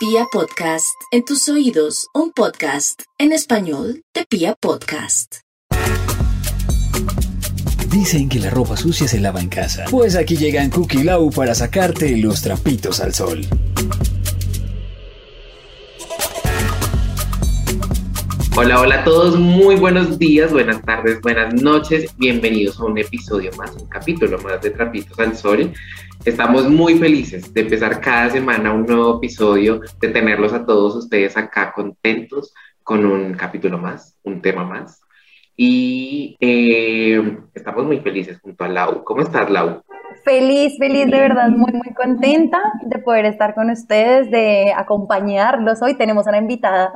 Pia Podcast, en tus oídos, un podcast en español de Pia Podcast. Dicen que la ropa sucia se lava en casa. Pues aquí llegan Cookie Lau para sacarte los trapitos al sol. Hola, hola a todos, muy buenos días, buenas tardes, buenas noches, bienvenidos a un episodio más, un capítulo más de Trapitos al Sol. Estamos muy felices de empezar cada semana un nuevo episodio, de tenerlos a todos ustedes acá contentos con un capítulo más, un tema más. Y eh, estamos muy felices junto a Lau. ¿Cómo estás, Lau? Feliz, feliz, de verdad, muy, muy contenta de poder estar con ustedes, de acompañarlos. Hoy tenemos a una invitada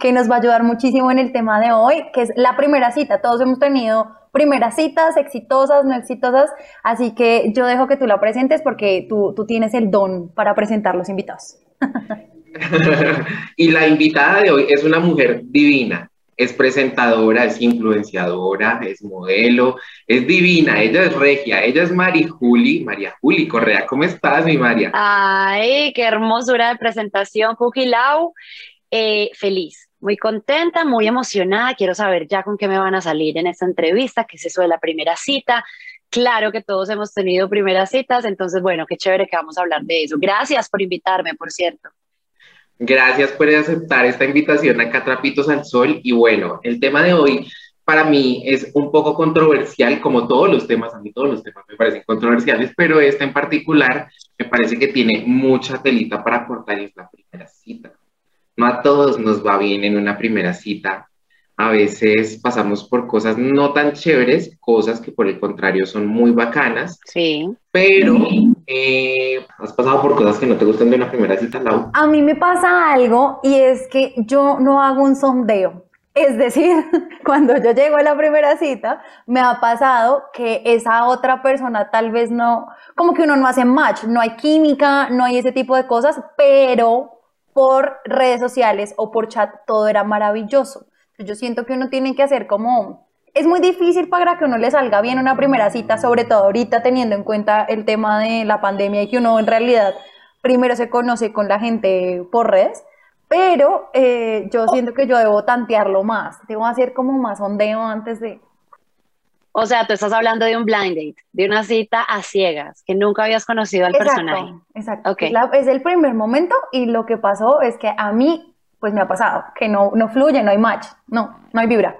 que nos va a ayudar muchísimo en el tema de hoy, que es la primera cita. Todos hemos tenido primeras citas, exitosas, no exitosas, así que yo dejo que tú la presentes porque tú, tú tienes el don para presentar los invitados. y la invitada de hoy es una mujer divina, es presentadora, es influenciadora, es modelo, es divina, ella es regia, ella es Mari Juli, María Juli Correa, ¿cómo estás, mi María? Ay, qué hermosura de presentación, Jujilau, eh, feliz, muy contenta, muy emocionada. Quiero saber ya con qué me van a salir en esta entrevista, qué es eso de la primera cita. Claro que todos hemos tenido primeras citas, entonces, bueno, qué chévere que vamos a hablar de eso. Gracias por invitarme, por cierto. Gracias por aceptar esta invitación acá Trapitos al Sol. Y bueno, el tema de hoy para mí es un poco controversial, como todos los temas, a mí todos los temas me parecen controversiales, pero este en particular me parece que tiene mucha telita para cortar y es la primera cita. No a todos nos va bien en una primera cita. A veces pasamos por cosas no tan chéveres, cosas que por el contrario son muy bacanas. Sí. Pero eh, has pasado por cosas que no te gustan de una primera cita, Lau. A mí me pasa algo y es que yo no hago un sondeo. Es decir, cuando yo llego a la primera cita, me ha pasado que esa otra persona tal vez no, como que uno no hace match, no hay química, no hay ese tipo de cosas, pero por redes sociales o por chat, todo era maravilloso. Yo siento que uno tiene que hacer como... Es muy difícil para que uno le salga bien una primera cita, sobre todo ahorita teniendo en cuenta el tema de la pandemia y que uno en realidad primero se conoce con la gente por redes, pero eh, yo siento que yo debo tantearlo más, debo hacer como más sondeo antes de... O sea, tú estás hablando de un blind date, de una cita a ciegas, que nunca habías conocido al personaje. Exacto. es el primer momento y lo que pasó es que a mí, pues me ha pasado, que no, no fluye, no hay match, no, no hay vibra.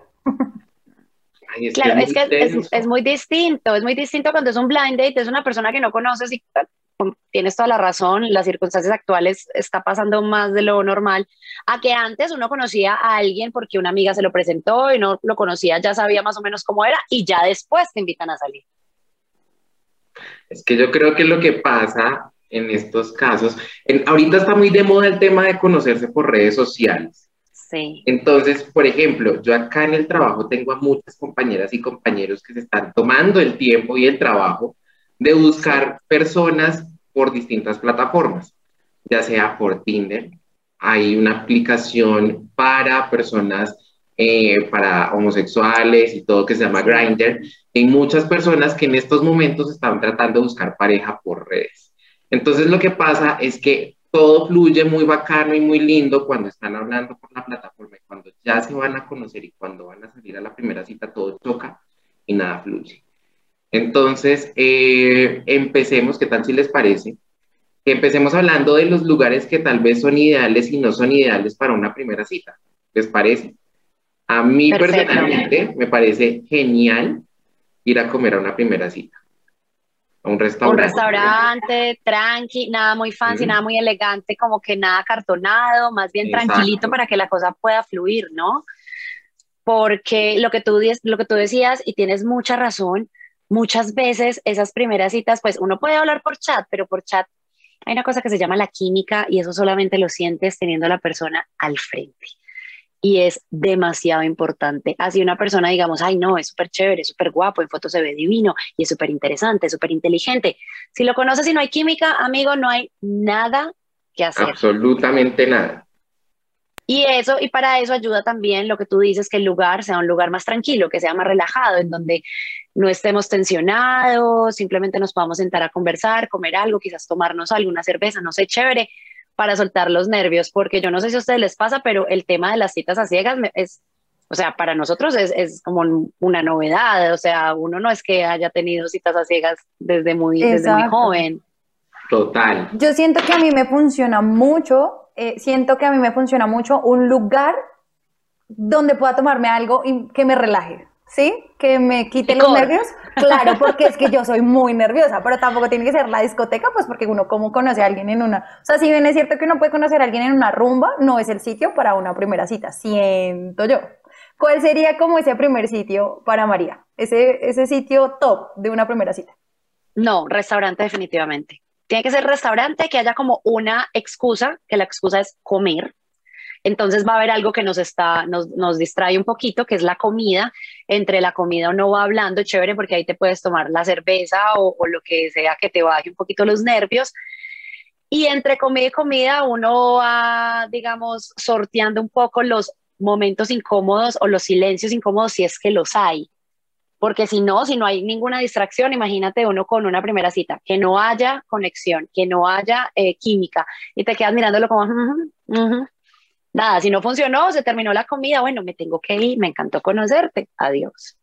claro, es que es, es, muy distinto, es muy distinto cuando es un blind date, es una persona que no conoces y tienes toda la razón, las circunstancias actuales está pasando más de lo normal, a que antes uno conocía a alguien porque una amiga se lo presentó y no lo conocía, ya sabía más o menos cómo era y ya después te invitan a salir. Es que yo creo que lo que pasa en estos casos, ahorita está muy de moda el tema de conocerse por redes sociales. Sí. Entonces, por ejemplo, yo acá en el trabajo tengo a muchas compañeras y compañeros que se están tomando el tiempo y el trabajo de buscar personas por distintas plataformas, ya sea por Tinder, hay una aplicación para personas, eh, para homosexuales y todo que se llama Grindr. Hay muchas personas que en estos momentos están tratando de buscar pareja por redes. Entonces lo que pasa es que todo fluye muy bacano y muy lindo cuando están hablando por la plataforma y cuando ya se van a conocer y cuando van a salir a la primera cita todo choca y nada fluye. Entonces, eh, empecemos, ¿qué tal si les parece? Que empecemos hablando de los lugares que tal vez son ideales y no son ideales para una primera cita. ¿Les parece? A mí personalmente me parece genial ir a comer a una primera cita. A un restaurante. Un restaurante, tranqui, nada muy fancy, nada muy elegante, como que nada cartonado, más bien tranquilito para que la cosa pueda fluir, ¿no? Porque lo que, tú, lo que tú decías, y tienes mucha razón, muchas veces esas primeras citas, pues uno puede hablar por chat, pero por chat hay una cosa que se llama la química y eso solamente lo sientes teniendo a la persona al frente. Y es demasiado importante. Así una persona, digamos, ay, no, es súper chévere, súper guapo, en foto se ve divino y es súper interesante, súper inteligente. Si lo conoces y no hay química, amigo, no hay nada que hacer. Absolutamente nada. Y eso, y para eso ayuda también lo que tú dices, que el lugar sea un lugar más tranquilo, que sea más relajado, en donde no estemos tensionados, simplemente nos podamos sentar a conversar, comer algo, quizás tomarnos alguna cerveza, no sé, chévere, para soltar los nervios, porque yo no sé si a ustedes les pasa, pero el tema de las citas a ciegas es, o sea, para nosotros es, es como una novedad, o sea, uno no es que haya tenido citas a ciegas desde muy, desde muy joven. Total. Yo siento que a mí me funciona mucho, eh, siento que a mí me funciona mucho un lugar donde pueda tomarme algo y que me relaje. ¿sí? Que me quite los nervios. Claro, porque es que yo soy muy nerviosa, pero tampoco tiene que ser la discoteca, pues porque uno como conoce a alguien en una... O sea, si bien es cierto que uno puede conocer a alguien en una rumba, no es el sitio para una primera cita, siento yo. ¿Cuál sería como ese primer sitio para María? Ese, ese sitio top de una primera cita. No, restaurante definitivamente. Tiene que ser restaurante que haya como una excusa, que la excusa es comer, entonces va a haber algo que nos, está, nos, nos distrae un poquito, que es la comida. Entre la comida uno va hablando, chévere, porque ahí te puedes tomar la cerveza o, o lo que sea que te baje un poquito los nervios. Y entre comida y comida uno va, digamos, sorteando un poco los momentos incómodos o los silencios incómodos si es que los hay. Porque si no, si no hay ninguna distracción, imagínate uno con una primera cita, que no haya conexión, que no haya eh, química y te quedas mirándolo como, nada, si no funcionó, se terminó la comida, bueno, me tengo que ir, me encantó conocerte, adiós.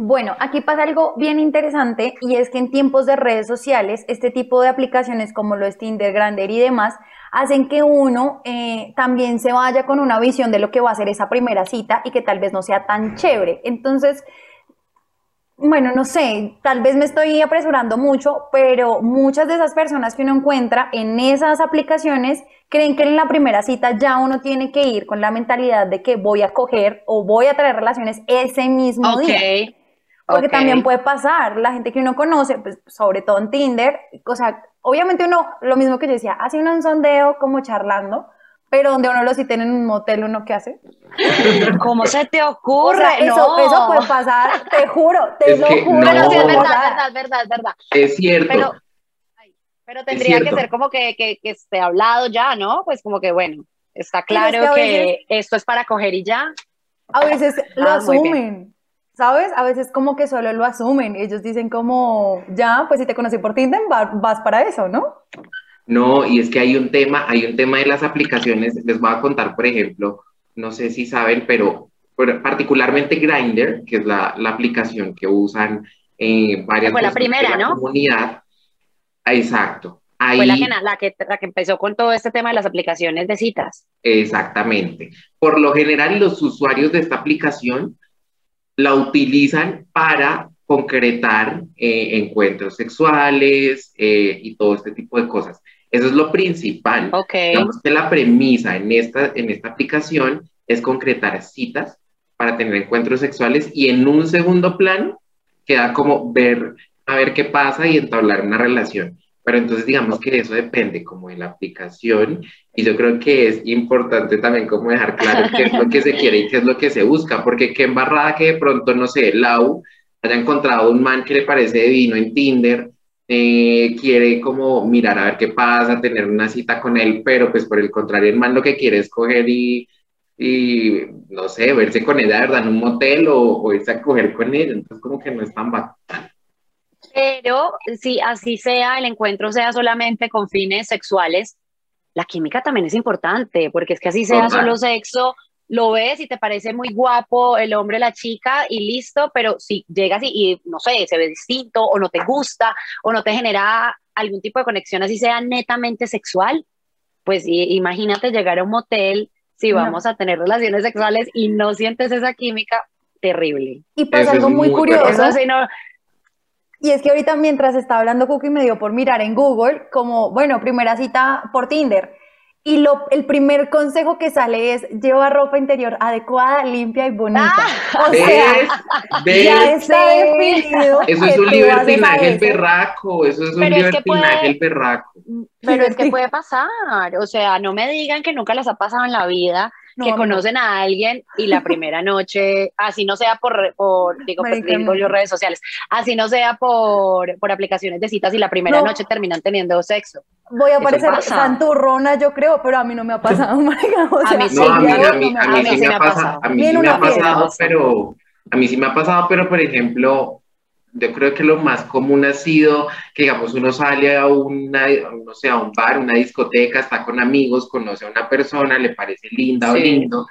Bueno, aquí pasa algo bien interesante y es que en tiempos de redes sociales, este tipo de aplicaciones como lo es Tinder, Grander y demás, hacen que uno eh, también se vaya con una visión de lo que va a ser esa primera cita y que tal vez no sea tan chévere. Entonces, bueno, no sé, tal vez me estoy apresurando mucho, pero muchas de esas personas que uno encuentra en esas aplicaciones creen que en la primera cita ya uno tiene que ir con la mentalidad de que voy a coger o voy a traer relaciones ese mismo día. Porque también puede pasar, la gente que uno conoce, pues sobre todo en Tinder, o sea, obviamente uno, lo mismo que yo decía, hace uno un sondeo como charlando, pero donde uno lo cita en un motel, ¿uno qué hace? ¿Cómo se te ocurre? eso, eso puede pasar, te juro, te lo juro. No. es verdad, es verdad, es verdad, es cierto. Pero, pero tendría que ser como que, que, que, esté hablado ya, ¿no? Pues como que, bueno, está claro que, esto es para coger y ya. A veces lo ah, asumen. ¿Sabes? A veces como que solo lo asumen. Ellos dicen como, ya, pues si te conocí por Tinder, vas para eso, ¿no? No, y es que hay un tema, hay un tema de las aplicaciones, les voy a contar, por ejemplo, no sé si saben, pero particularmente Grindr, que es la, la aplicación que usan eh, varias Fue la primera, la ¿no? comunidad. Exacto. Ahí, Fue la que, la, que, la que empezó con todo este tema de las aplicaciones de citas. Exactamente. Por lo general, los usuarios de esta aplicación la utilizan para concretar eh, encuentros sexuales eh, y todo este tipo de cosas. Eso es lo principal. Okay. Digamos que la premisa en esta, en esta aplicación es concretar citas para tener encuentros sexuales y en un segundo plano queda como ver a ver qué pasa y entablar una relación. Pero entonces digamos que eso depende como de la aplicación y yo creo que es importante también como dejar claro qué es lo que se quiere y qué es lo que se busca, porque qué embarrada que de pronto, no sé, Lau haya encontrado un man que le parece divino en Tinder eh, quiere como mirar a ver qué pasa, tener una cita con él, pero pues por el contrario, el man lo que quiere es coger y, y no sé, verse con ella, ¿verdad? En un motel o, o, irse a coger con él, entonces como que no es tan bacán. Pero si así sea, el encuentro sea solamente con fines sexuales, la química también es importante, porque es que así sea Total. solo sexo, lo ves y te parece muy guapo el hombre, la chica y listo, pero si llegas y, y, no sé, se ve distinto o no te gusta o no te genera algún tipo de conexión así sea netamente sexual, pues y, imagínate llegar a un motel si vamos no. a tener relaciones sexuales y no sientes esa química, terrible. Y pasa Eso algo muy, muy curioso. Eso sí, no, y es que ahorita mientras estaba hablando Cookie me dio por mirar en Google como, bueno, primera cita por Tinder. Y lo, el primer consejo que sale es lleva ropa interior adecuada, limpia y bonita. Ah, o sea, ¿ves? ya está definido. Eso es un libertinaje el perraco, eso es un pero libertinaje es el perraco. Pero es que puede pasar, o sea, no me digan que nunca les ha pasado en la vida no, que conocen no. a alguien y la primera noche, así no sea por, por digo, por, digo yo redes sociales, así no sea por, por aplicaciones de citas y la primera no. noche terminan teniendo sexo. Voy a parecer santurrona, yo creo, pero a mí no me ha pasado, marica. O sea, a mí sí, no, a mí, a mí, a mí sí me ha pasado, a mí sí me ha pasado, pero a mí sí me ha pasado, pero por ejemplo, yo creo que lo más común ha sido que, digamos, uno sale a una, no sé, a un bar, una discoteca, está con amigos, conoce a una persona, le parece linda o lindo,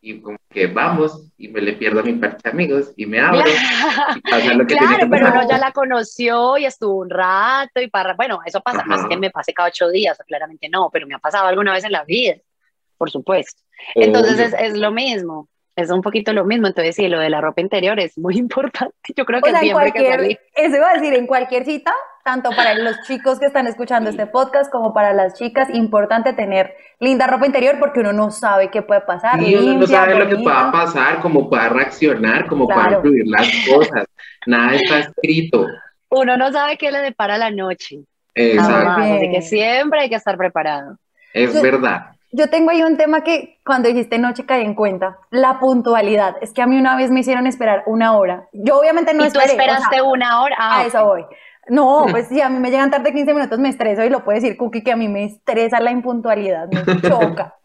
y como que vamos, y me le pierdo a mi parte de amigos, y me abro. claro, pero uno ya la conoció y estuvo un rato, y para, bueno, eso pasa, no es que me pase cada ocho días, claramente no, pero me ha pasado alguna vez en la vida, por supuesto. Entonces es, es lo mismo es un poquito lo mismo. Entonces, sí, lo de la ropa interior es muy importante. Yo creo que es cualquier, Eso iba a decir, en cualquier cita, tanto para los chicos que están escuchando este podcast como para las chicas, importante tener linda ropa interior porque uno no sabe qué puede pasar. Y uno no sabe lo que pueda pasar, cómo pueda reaccionar, cómo puedan fluir las cosas. Nada está escrito. Uno no sabe qué le depara la noche. Exacto. así que siempre hay que estar preparado. Es verdad. Yo tengo ahí un tema que cuando dijiste noche caí en cuenta, la puntualidad. Es que a mí una vez me hicieron esperar una hora. Yo obviamente no ¿Y tú esperaste una hora? Ah, a eso voy. No, pues si a mí me llegan tarde 15 minutos me estreso y lo puede decir Cookie que a mí me estresa la impuntualidad, me choca.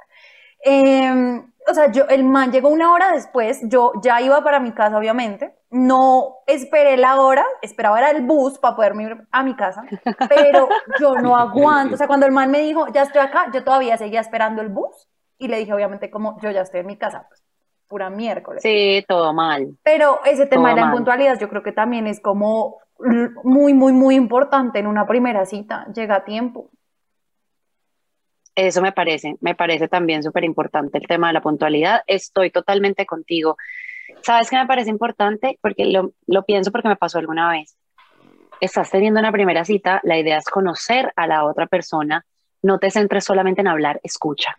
eh, o sea, yo, el man llegó una hora después, yo ya iba para mi casa, obviamente, no esperé la hora, esperaba era el bus para poderme ir a mi casa, pero yo no aguanto, o sea, cuando el man me dijo, ya estoy acá, yo todavía seguía esperando el bus, y le dije, obviamente, como yo ya estoy en mi casa, pues, pura miércoles. Sí, todo mal. Pero ese tema de la impuntualidad yo creo que también es como muy, muy, muy importante en una primera cita, llega a tiempo. Eso me parece, me parece también súper importante el tema de la puntualidad. Estoy totalmente contigo. ¿Sabes qué me parece importante? Porque lo, lo pienso porque me pasó alguna vez. Estás teniendo una primera cita, la idea es conocer a la otra persona, no te centres solamente en hablar, escucha.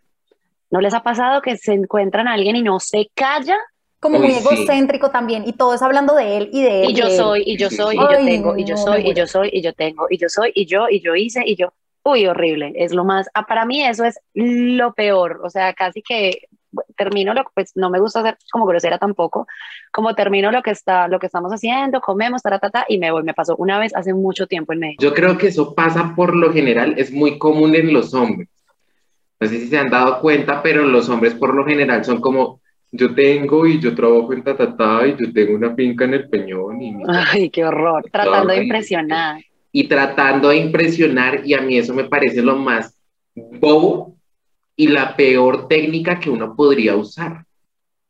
¿No les ha pasado que se encuentran a alguien y no se calla? Como muy egocéntrico también, y todo es hablando de él y de él. Y yo soy, y yo soy, y yo tengo, y yo soy, y yo soy, y yo tengo, y yo soy, y yo, y yo hice, y yo. Uy, horrible, es lo más, ah, para mí eso es lo peor, o sea, casi que termino lo pues no me gusta ser como grosera tampoco, como termino lo que está, lo que estamos haciendo, comemos, taratata, y me voy, me pasó una vez hace mucho tiempo en México. Yo creo que eso pasa por lo general, es muy común en los hombres, no sé si se han dado cuenta, pero los hombres por lo general son como, yo tengo y yo trabajo en tatatá y yo tengo una finca en el Peñón y... Ay, qué horror, tratando de impresionar. Y tratando de impresionar y a mí eso me parece lo más bobo y la peor técnica que uno podría usar.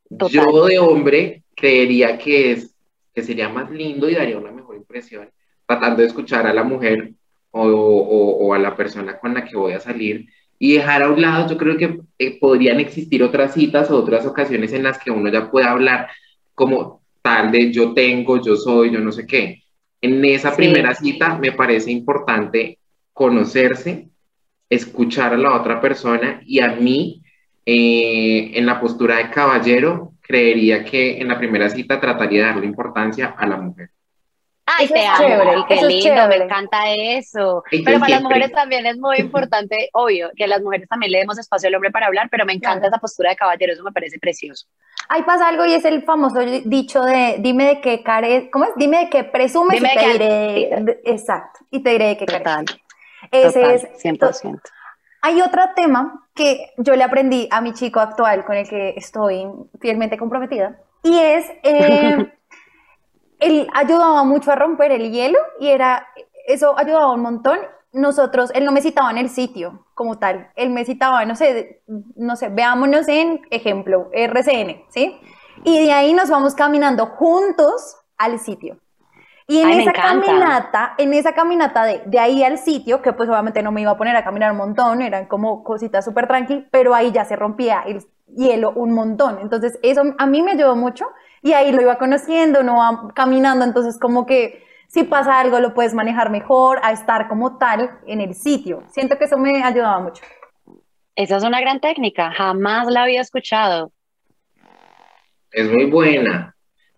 Yo de hombre creería que, es, que sería más lindo y daría una mejor impresión tratando de escuchar a la mujer o, o, a la persona con la que voy a salir y dejar a un lado, yo creo que eh, podrían existir otras citas o otras ocasiones en las que uno ya pueda hablar como tal de yo tengo, yo soy, yo no sé qué. En esa primera cita me parece importante conocerse, escuchar a la otra persona y a mí, eh, en la postura de caballero, creería que en la primera cita trataría de darle importancia a la mujer. Ay, te amo, qué lindo, me encanta eso. pero para las mujeres también es muy importante, obvio, que las mujeres también le demos espacio al hombre para hablar, pero me encanta esa postura de caballero, eso me parece precioso. Ahí pasa algo y es el famoso dicho de dime de qué care, ¿cómo es? Dime de qué presumes y te diré, exacto, y te diré de qué Total, Ese es 100%. Hay otro tema que yo le aprendí a mi chico actual con el que estoy fielmente comprometida y es eh, él ayudaba mucho a romper el hielo y era, eso ayudaba un montón. Nosotros, él no me citaba en el sitio como tal, él me citaba, no sé, no sé, veámonos en ejemplo, RCN, ¿sí? Y de ahí nos vamos caminando juntos al sitio. Y en esa caminata, en esa caminata de, de, ahí al sitio, que pues obviamente no me iba a poner a caminar un montón, eran como cositas súper tranqui, pero ahí ya se rompía el hielo un montón. Entonces eso a mí me ayudó mucho y ahí lo iba conociendo, no va caminando, entonces como que si pasa algo lo puedes manejar mejor a estar como tal en el sitio. Siento que eso me ayudaba mucho. Esa es una gran técnica, jamás la había escuchado. Es muy buena.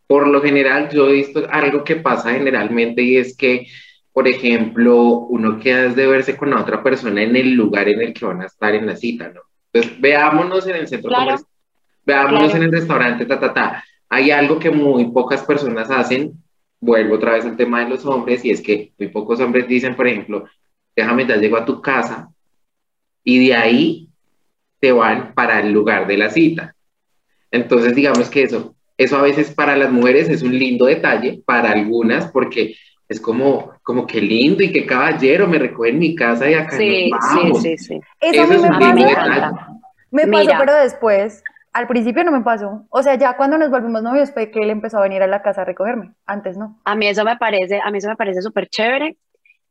Por lo general, yo he visto algo que pasa generalmente y es que, por ejemplo, uno queda de verse con la otra persona en el lugar en el que van a estar en la cita, ¿no? Entonces, veámonos en el centro comercial, veámonos en el restaurante, ta, ta, ta hay algo que muy pocas personas hacen, vuelvo otra vez al tema de los hombres, y es que muy pocos hombres dicen, por ejemplo, déjame, ya llego a tu casa, y de ahí te van para el lugar de la cita. Entonces, digamos que eso Eso a veces para las mujeres es un lindo detalle, para algunas, porque es como, como que lindo y que caballero me recoge en mi casa y acá sí, nos vamos. Sí, sí, sí. Eso, Eso a mí me pasa. Me pasó, Mira. pero después, al principio no me pasó. O sea, ya cuando nos volvimos novios fue que él empezó a venir a la casa a recogerme. Antes no. A mí eso me parece, a mí eso me parece súper chévere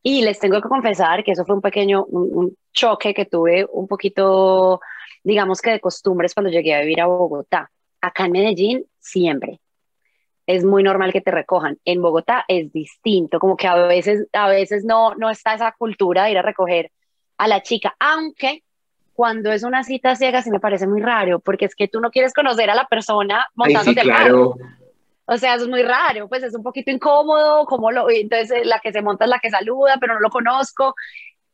y les tengo que confesar que eso fue un pequeño, un, un choque que tuve un poquito, digamos que de costumbres cuando llegué a vivir a Bogotá. Acá en Medellín siempre es muy normal que te recojan. En Bogotá es distinto, como que a veces, a veces no, no está esa cultura de ir a recoger a la chica, aunque cuando es una cita ciega sí me parece muy raro, porque es que tú no quieres conocer a la persona Ay, sí, montándote al carro. claro. O sea, eso es muy raro, pues es un poquito incómodo, como lo, entonces eh, la que se monta es la que saluda, pero no lo conozco.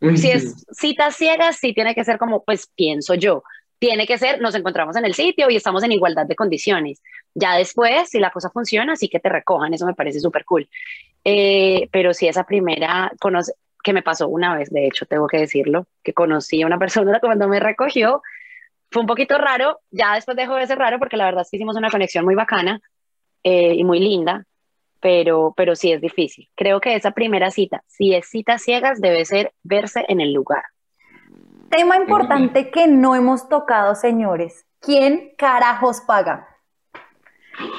Si sí. es citas ciegas, sí tiene que ser como, pues pienso yo, tiene que ser, nos encontramos en el sitio y estamos en igualdad de condiciones. Ya después, si la cosa funciona, sí que te recojan, eso me parece súper cool. Eh, pero si esa primera, que me pasó una vez, de hecho, tengo que decirlo, que conocí a una persona cuando me recogió, fue un poquito raro, ya después dejó de ser raro porque la verdad es que hicimos una conexión muy bacana eh, y muy linda, pero, pero sí es difícil. Creo que esa primera cita, si es citas ciegas, debe ser verse en el lugar. Tema importante que no hemos tocado, señores. ¿Quién carajos paga?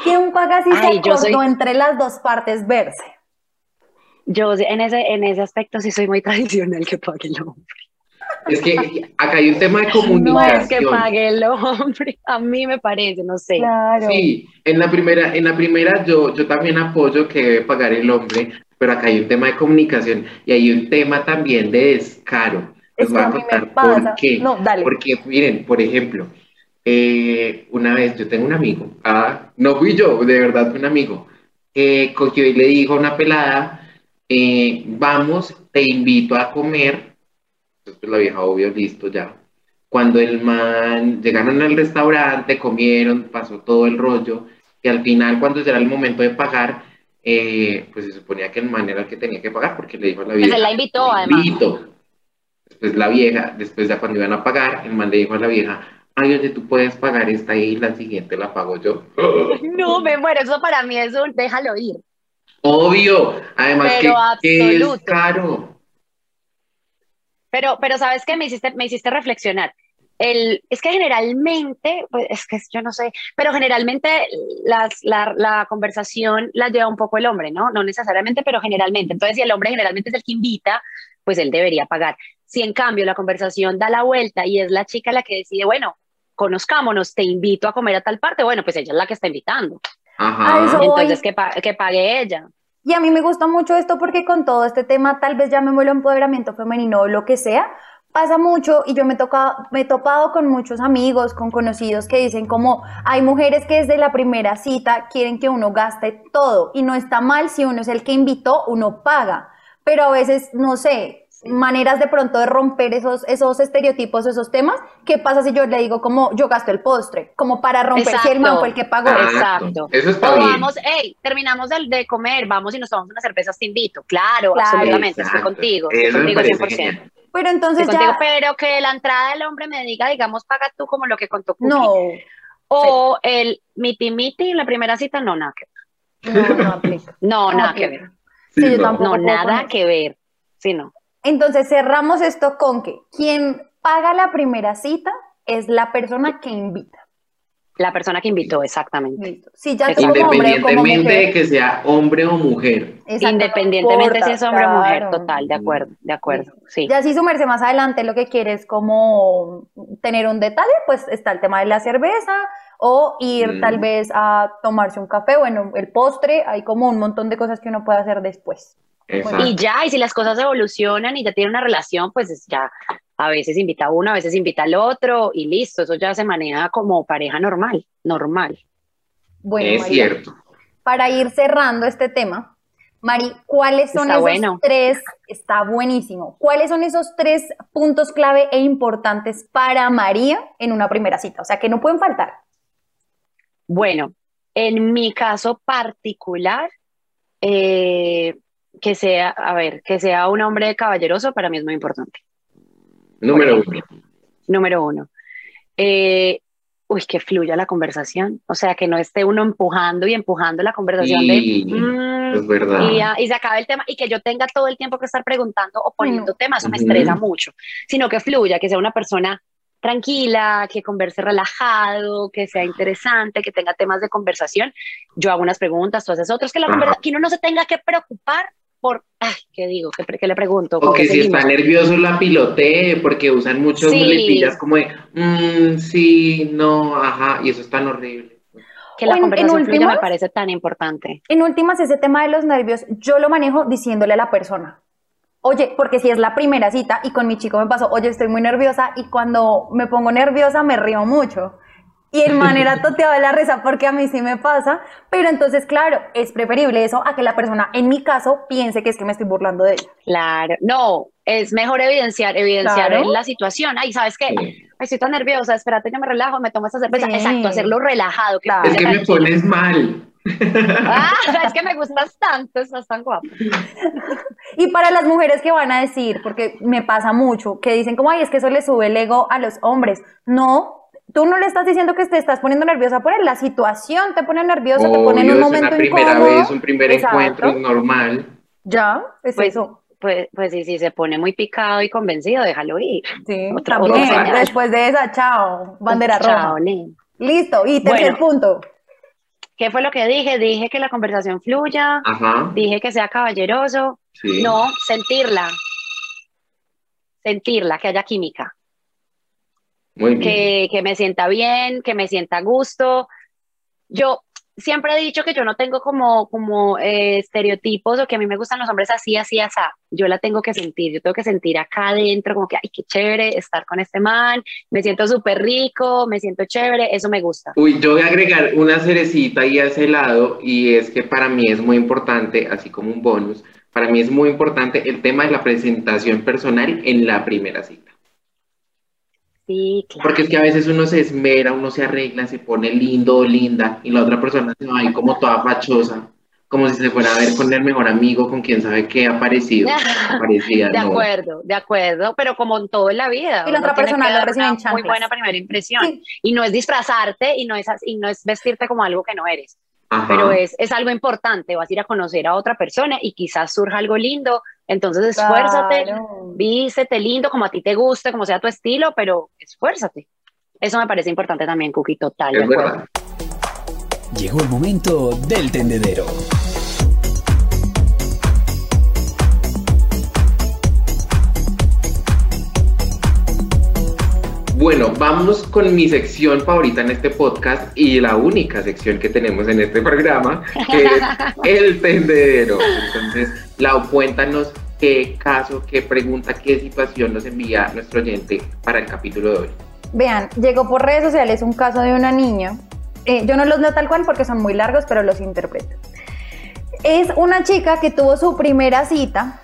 ¿Quién paga si Ay, se soy- acordó entre las dos partes verse? Yo en ese, en ese aspecto sí soy muy tradicional que pague el hombre. Es que acá hay un tema de No comunicación. es que pague el hombre, a mí me parece, no sé. Claro. Sí, en la primera, en la primera yo, yo también apoyo que debe pagar el hombre, pero acá hay un tema de comunicación y hay un tema también de descaro. Les Es voy a contar por qué. No, dale. Porque, miren, por ejemplo, eh, una vez yo tengo un amigo, ah, no fui yo, de verdad un amigo, que cogió y le dijo a una pelada, eh, vamos, te invito a comer. Entonces la vieja, obvio, listo ya. Cuando el man llegaron al restaurante, comieron, pasó todo el rollo, y al final, cuando era el momento de pagar, eh, pues se suponía que el man era el que tenía que pagar, porque le dijo a la Pues vieja, él la invitó, "Te además. invito". Después la vieja, después ya cuando iban a pagar, el man le dijo a la vieja, ay, oye, tú puedes pagar esta y la siguiente la pago yo. No, me muero, eso para mí es un déjalo ir. Obvio, además Pero que, que es absoluto. caro. Pero, pero sabes que me hiciste, me hiciste reflexionar. El, es que generalmente, pues es que yo no sé, pero generalmente las, la, la conversación la lleva un poco el hombre, ¿no? No necesariamente, pero generalmente. Entonces, si el hombre generalmente es el que invita, pues él debería pagar. Si en cambio la conversación da la vuelta y es la chica la que decide, bueno, conozcámonos, te invito a comer a tal parte, bueno, pues ella es la que está invitando. Ajá. Entonces, que, pa- que pague ella. Y a mí me gusta mucho esto porque con todo este tema, tal vez llamémoslo empoderamiento femenino o lo que sea, pasa mucho y yo me, toca, me he topado con muchos amigos, con conocidos que dicen como hay mujeres que desde la primera cita quieren que uno gaste todo y no está mal si uno es el que invitó, uno paga, pero a veces, no sé, maneras de pronto de romper esos, esos estereotipos, esos temas, ¿qué pasa si yo le digo como yo gasto el postre? Como para romper si el man Exacto. fue el que pagó. Ah, Exacto. Eso está O bien. vamos, hey, terminamos de, de comer, vamos y nos tomamos unas cervezas, te invito. Claro, Claro. absolutamente, estoy Exacto. contigo, estoy Eso contigo parece 100%. genial. Pero entonces Estoy contigo, ya... pero que la entrada del hombre me diga, digamos, paga tú como lo que contó Cookie. No, O el miti miti en la primera cita, no, nada que ver. no, no aplica. No, nada que ver. Sí, yo no. tampoco. No, nada poner. que ver. Sí, no. Entonces cerramos esto con que quien paga la primera cita es la persona que invita. La persona que invitó, exactamente. Listo. Si ya Independientemente de que sea hombre o mujer. exacto, no Independientemente importa, si es hombre o mujer, total, de acuerdo, de acuerdo. Sí. Ya si sumerse más adelante lo que quiere es como tener un detalle, pues está el tema de la cerveza o ir Mm. tal vez a tomarse un café, bueno, el postre, hay como un montón de cosas que uno puede hacer después. Exacto. Y ya, y si las cosas evolucionan y ya tiene una relación, pues es ya a veces invita a uno, a veces invita al otro y listo, eso ya se maneja como pareja normal, normal. Bueno, es María, cierto. para ir cerrando este tema, Mari, ¿cuáles son Está esos bueno. tres? Está buenísimo. ¿Cuáles son esos tres puntos clave e importantes para María en una primera cita? O sea, que no pueden faltar. Bueno, en mi caso particular, eh, que sea, a ver, que sea un hombre caballeroso para mí es muy importante. Número uno. Número uno. Eh, uy, que fluya la conversación, o sea, que no esté uno empujando y empujando la conversación de, mm", es verdad. Y, se acabe el tema y que yo tenga todo el tiempo que estar preguntando o poniendo temas, eso me estresa mucho, sino que fluya, que sea una persona tranquila, que converse relajado, que sea interesante, que tenga temas de conversación. Yo hago unas preguntas, tú haces otras, que la que uno no se tenga que preocupar por, ay, ¿qué digo? ¿Qué, le pregunto? O que si está nervioso la pilotee, porque usan muchas muletillas como de, mmm, sí, no, ajá, y eso es tan horrible. Que la conversación me parece tan importante. En últimas, ese tema de los nervios, yo lo manejo diciéndole a la persona. Oye, porque si es la primera cita y con mi chico me pasó, oye, estoy muy nerviosa y cuando me pongo nerviosa me río mucho. Y el manera toteado de la risa porque a mí sí me pasa, pero entonces, claro, es preferible eso a que la persona, en mi caso, piense que es que me estoy burlando de ella. Claro, no, es mejor evidenciar, evidenciar la situación. Ay, ¿sabes qué? Ay, estoy tan nerviosa, espérate, yo me relajo, me tomo esta cerveza. Exacto, hacerlo relajado. Claro. Es que me pones mal. Ah, es que me gustas tanto, estás tan guapo. y para las mujeres que van a decir, porque me pasa mucho, que dicen como, ay, es que eso le sube el ego a los hombres. No, tú no le estás diciendo que te estás poniendo nerviosa por él, la situación te pone nerviosa, te pone en un momento una primera vez, un primer encuentro normal. Ya, es pues, eso. Pues, pues sí, si se pone muy picado y convencido, déjalo ir. Sí, otra, Después de esa, chao, bandera roja. Listo, y tercer punto. ¿Qué fue lo que dije? Dije que la conversación fluya, dije que sea caballeroso, no, sentirla, sentirla, que haya química. Que, que me sienta bien, que me sienta a gusto. Yo siempre he dicho que yo no tengo como, como eh, estereotipos o que a mí me gustan los hombres así, así, así. Yo la tengo que sentir, yo tengo que sentir acá adentro como que, ay, qué chévere estar con este man, me siento súper rico, me siento chévere, eso me gusta. Uy, yo voy a agregar una cerecita ahí a ese lado y es que para mí es muy importante, así como un bonus, para mí es muy importante el tema de la presentación personal en la primera cita. Sí, claro. Porque es que a veces uno se esmera, uno se arregla, se pone lindo o linda y la otra persona se va ahí como toda fachosa, como si se fuera a ver con el mejor amigo, con quien sabe que ha aparecido. de acuerdo, de acuerdo, pero como en todo en la vida. Y la otra persona lo recibe en Muy buena primera impresión. Y no es disfrazarte y no es, y no es vestirte como algo que no eres. Pero es, es algo importante, vas a ir a conocer a otra persona y quizás surja algo lindo, entonces esfuérzate, vístete lindo, como a ti te guste, como sea tu estilo, pero esfuérzate. Eso me parece importante también, Cookie, total. Llegó el momento del tendedero. Bueno, vamos con mi sección favorita en este podcast y la única sección que tenemos en este programa, que es el tendedero. Entonces, Lau, cuéntanos qué caso, qué pregunta, qué situación nos envía nuestro oyente para el capítulo de hoy. Vean, llegó por redes sociales un caso de una niña. Eh, yo no los leo tal cual porque son muy largos, pero los interpreto. Es una chica que tuvo su primera cita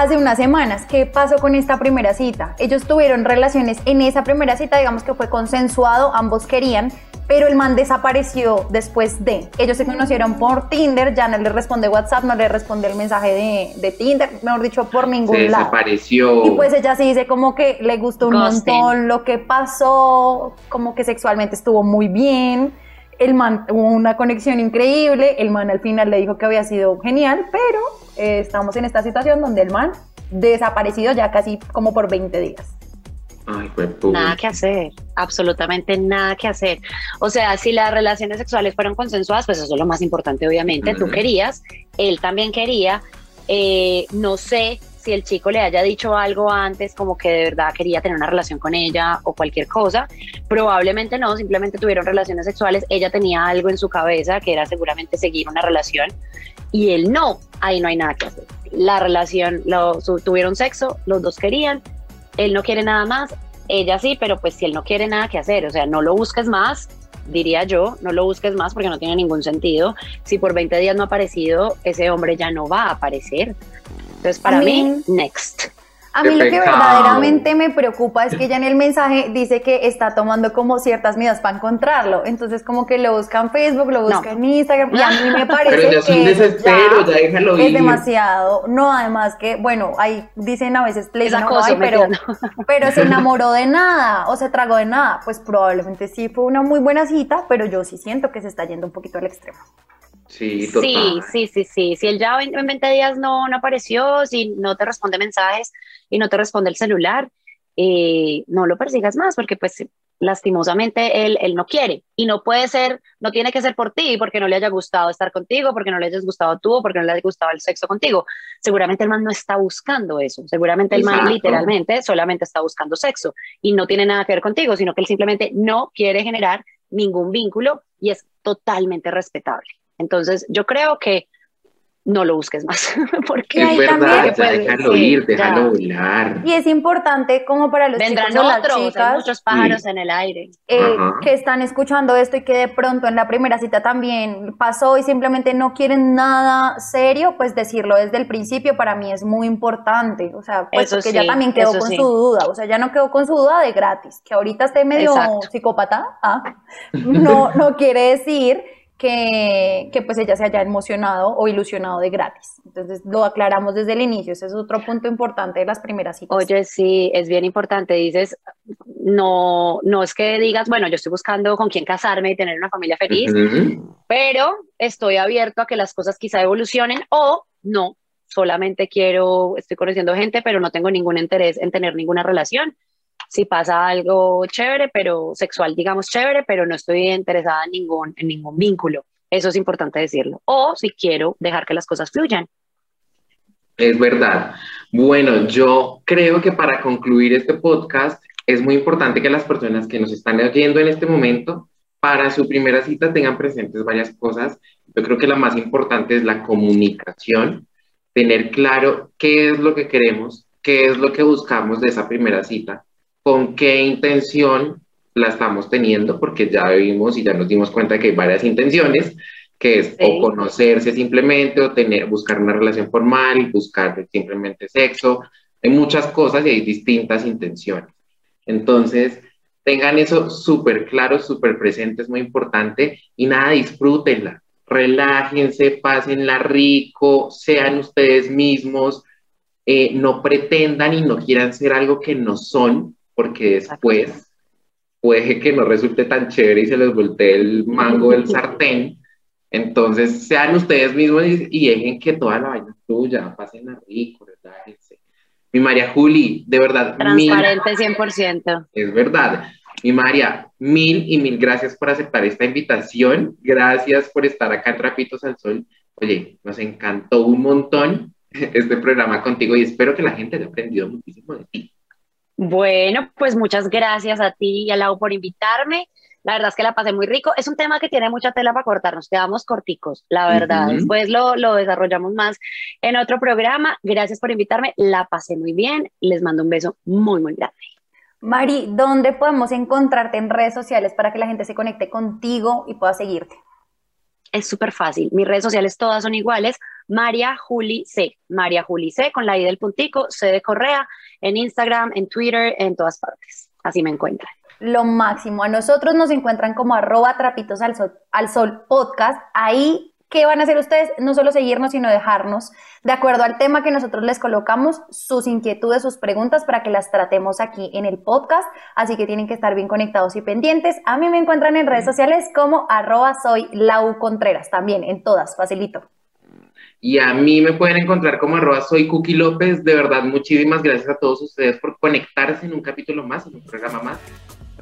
hace unas semanas. ¿Qué pasó con esta primera cita? Ellos tuvieron relaciones en esa primera cita, digamos que fue consensuado, ambos querían, pero el man desapareció después de. Ellos se conocieron por Tinder, ya no le responde WhatsApp, no le responde el mensaje de, de Tinder, mejor dicho, por ningún se lado. Desapareció. Y pues ella sí dice como que le gustó un montón lo que pasó, como que sexualmente estuvo muy bien. El man hubo una conexión increíble, el man al final le dijo que había sido genial, pero eh, estamos en esta situación donde el man desaparecido ya casi como por 20 días. Ay, nada que hacer, absolutamente nada que hacer. O sea, si las relaciones sexuales fueron consensuadas, pues eso es lo más importante, obviamente. Tú querías, él también quería. Eh, no sé si el chico le haya dicho algo antes, como que de verdad quería tener una relación con ella o cualquier cosa. Probablemente no, simplemente tuvieron relaciones sexuales. Ella tenía algo en su cabeza que era seguramente seguir una relación y él no. Ahí no hay nada que hacer. La relación, lo, tuvieron sexo, los dos querían, él no quiere nada más, ella sí, pero pues si él no quiere nada que hacer, o sea, no lo busques más, diría yo, no lo busques más porque no tiene ningún sentido. Si por 20 días no ha aparecido, ese hombre ya no va a aparecer. Entonces, para mí, next. A mí lo que verdaderamente me preocupa es que ella en el mensaje dice que está tomando como ciertas medidas para encontrarlo. Entonces, como que lo busca en Facebook, lo busca en Instagram, y a mí me parece Pero ya es un desespero, ya, déjalo ir. Es demasiado. No, además que, bueno, ahí dicen a veces play no pero, pero se enamoró de nada o se tragó de nada. Pues probablemente sí fue una muy buena cita, pero yo sí siento que se está yendo un poquito al extremo. Sí, total. sí, sí, sí, sí. Si él ya en 20 días no, no apareció, si no te responde mensajes y no te responde el celular, eh, no lo persigas más porque pues lastimosamente él, él no quiere y no puede ser, no tiene que ser por ti, porque no le haya gustado estar contigo, porque no le hayas gustado tú, porque no le haya gustado el sexo contigo. Seguramente el man no está buscando eso, seguramente el man literalmente solamente está buscando sexo y no tiene nada que ver contigo, sino que él simplemente no quiere generar ningún vínculo y es totalmente respetable. Entonces, yo creo que no lo busques más. Porque es verdad, déjalo ir, déjalo volar. Y es importante como para los Vendrán chicos las chicas, muchos pájaros en el aire. Eh, que están escuchando esto y que de pronto en la primera cita también pasó y simplemente no quieren nada serio, pues decirlo desde el principio para mí es muy importante. O sea, pues que ya también quedó con su duda. O sea, ya no quedó con su duda de gratis. Que ahorita esté medio psicópata, ¿ah? no, no quiere decir que, que, pues ella se haya emocionado o ilusionado de gratis. Entonces lo aclaramos desde el inicio, ese es otro punto importante de las primeras citas. Oye, sí, es bien importante, dices, no, no es que digas, bueno, yo estoy buscando con quién casarme y tener una familia feliz, pero estoy abierto a que las cosas quizá evolucionen o no, solamente quiero, estoy conociendo gente, pero no tengo ningún interés en tener ninguna relación si pasa algo chévere, pero sexual, digamos chévere, pero no estoy interesada en ningún, en ningún vínculo. Eso es importante decirlo. O si quiero dejar que las cosas fluyan. Es verdad. Bueno, yo creo que para concluir este podcast es muy importante que las personas que nos están oyendo en este momento, para su primera cita tengan presentes varias cosas. Yo creo que la más importante es la comunicación, tener claro qué es lo que queremos, qué es lo que buscamos de esa primera cita con qué intención la estamos teniendo, porque ya vimos y ya nos dimos cuenta que hay varias intenciones, que es o conocerse simplemente, o tener, buscar una relación formal, buscar simplemente sexo, hay muchas cosas y hay distintas intenciones. Entonces, tengan eso súper claro, súper presente, es muy importante, y nada, disfrútenla, relájense, pásenla rico, sean ustedes mismos, eh, no pretendan y no quieran ser algo que no son, porque después puede que no resulte tan chévere y se les voltee el mango del sartén. Entonces, sean ustedes mismos y, dejen que toda la vaina tuya, pasen a rico, relájense. Mi María Juli, de verdad. Transparente 100%. Es verdad. Mi María, mil y mil gracias por aceptar esta invitación. Gracias por estar acá en Trapitos al Sol. Oye, nos encantó un montón este programa contigo y espero que la gente haya aprendido muchísimo de ti. Bueno, pues muchas gracias a ti y a Lau por invitarme. La verdad es que la pasé muy rico. Es un tema que tiene mucha tela para cortar, nos quedamos corticos, la verdad. Después lo, lo, desarrollamos más en otro programa. Gracias por invitarme, la pasé muy bien. Les mando un beso muy, muy grande. Mari, ¿dónde podemos encontrarte en redes sociales para que la gente se conecte contigo y pueda seguirte? Es súper fácil. Mis redes sociales todas son iguales. María Juli C. María Juli C con la I del puntico, C de Correa, en Instagram, en Twitter, en todas partes. Así me encuentran. Lo máximo. A nosotros nos encuentran como arroba trapitos al sol, al sol podcast. Ahí ¿qué van a hacer ustedes? No solo seguirnos, sino dejarnos, de acuerdo al tema que nosotros les colocamos, sus inquietudes, sus preguntas para que las tratemos aquí en el podcast. Así que tienen que estar bien conectados y pendientes. A mí me encuentran en redes sociales como arroba soy Lau Contreras, también en todas, facilito. Y a mí me pueden encontrar como arroba soy Cookie López. De verdad, muchísimas gracias a todos ustedes por conectarse en un capítulo más, en un programa más.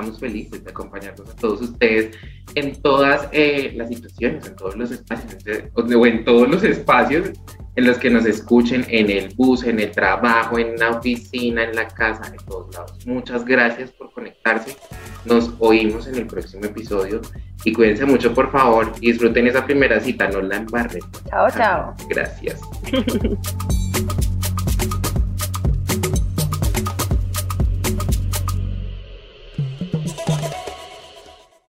Estamos felices de acompañarnos a todos ustedes en todas eh, las situaciones, en todos los espacios, o en todos los espacios en los que nos escuchen, en el bus, en el trabajo, en la oficina, en la casa, en todos lados. Muchas gracias por conectarse. Nos oímos en el próximo episodio y cuídense mucho, por favor, y disfruten esa primera cita, no la embarren. Chao, chao. Gracias.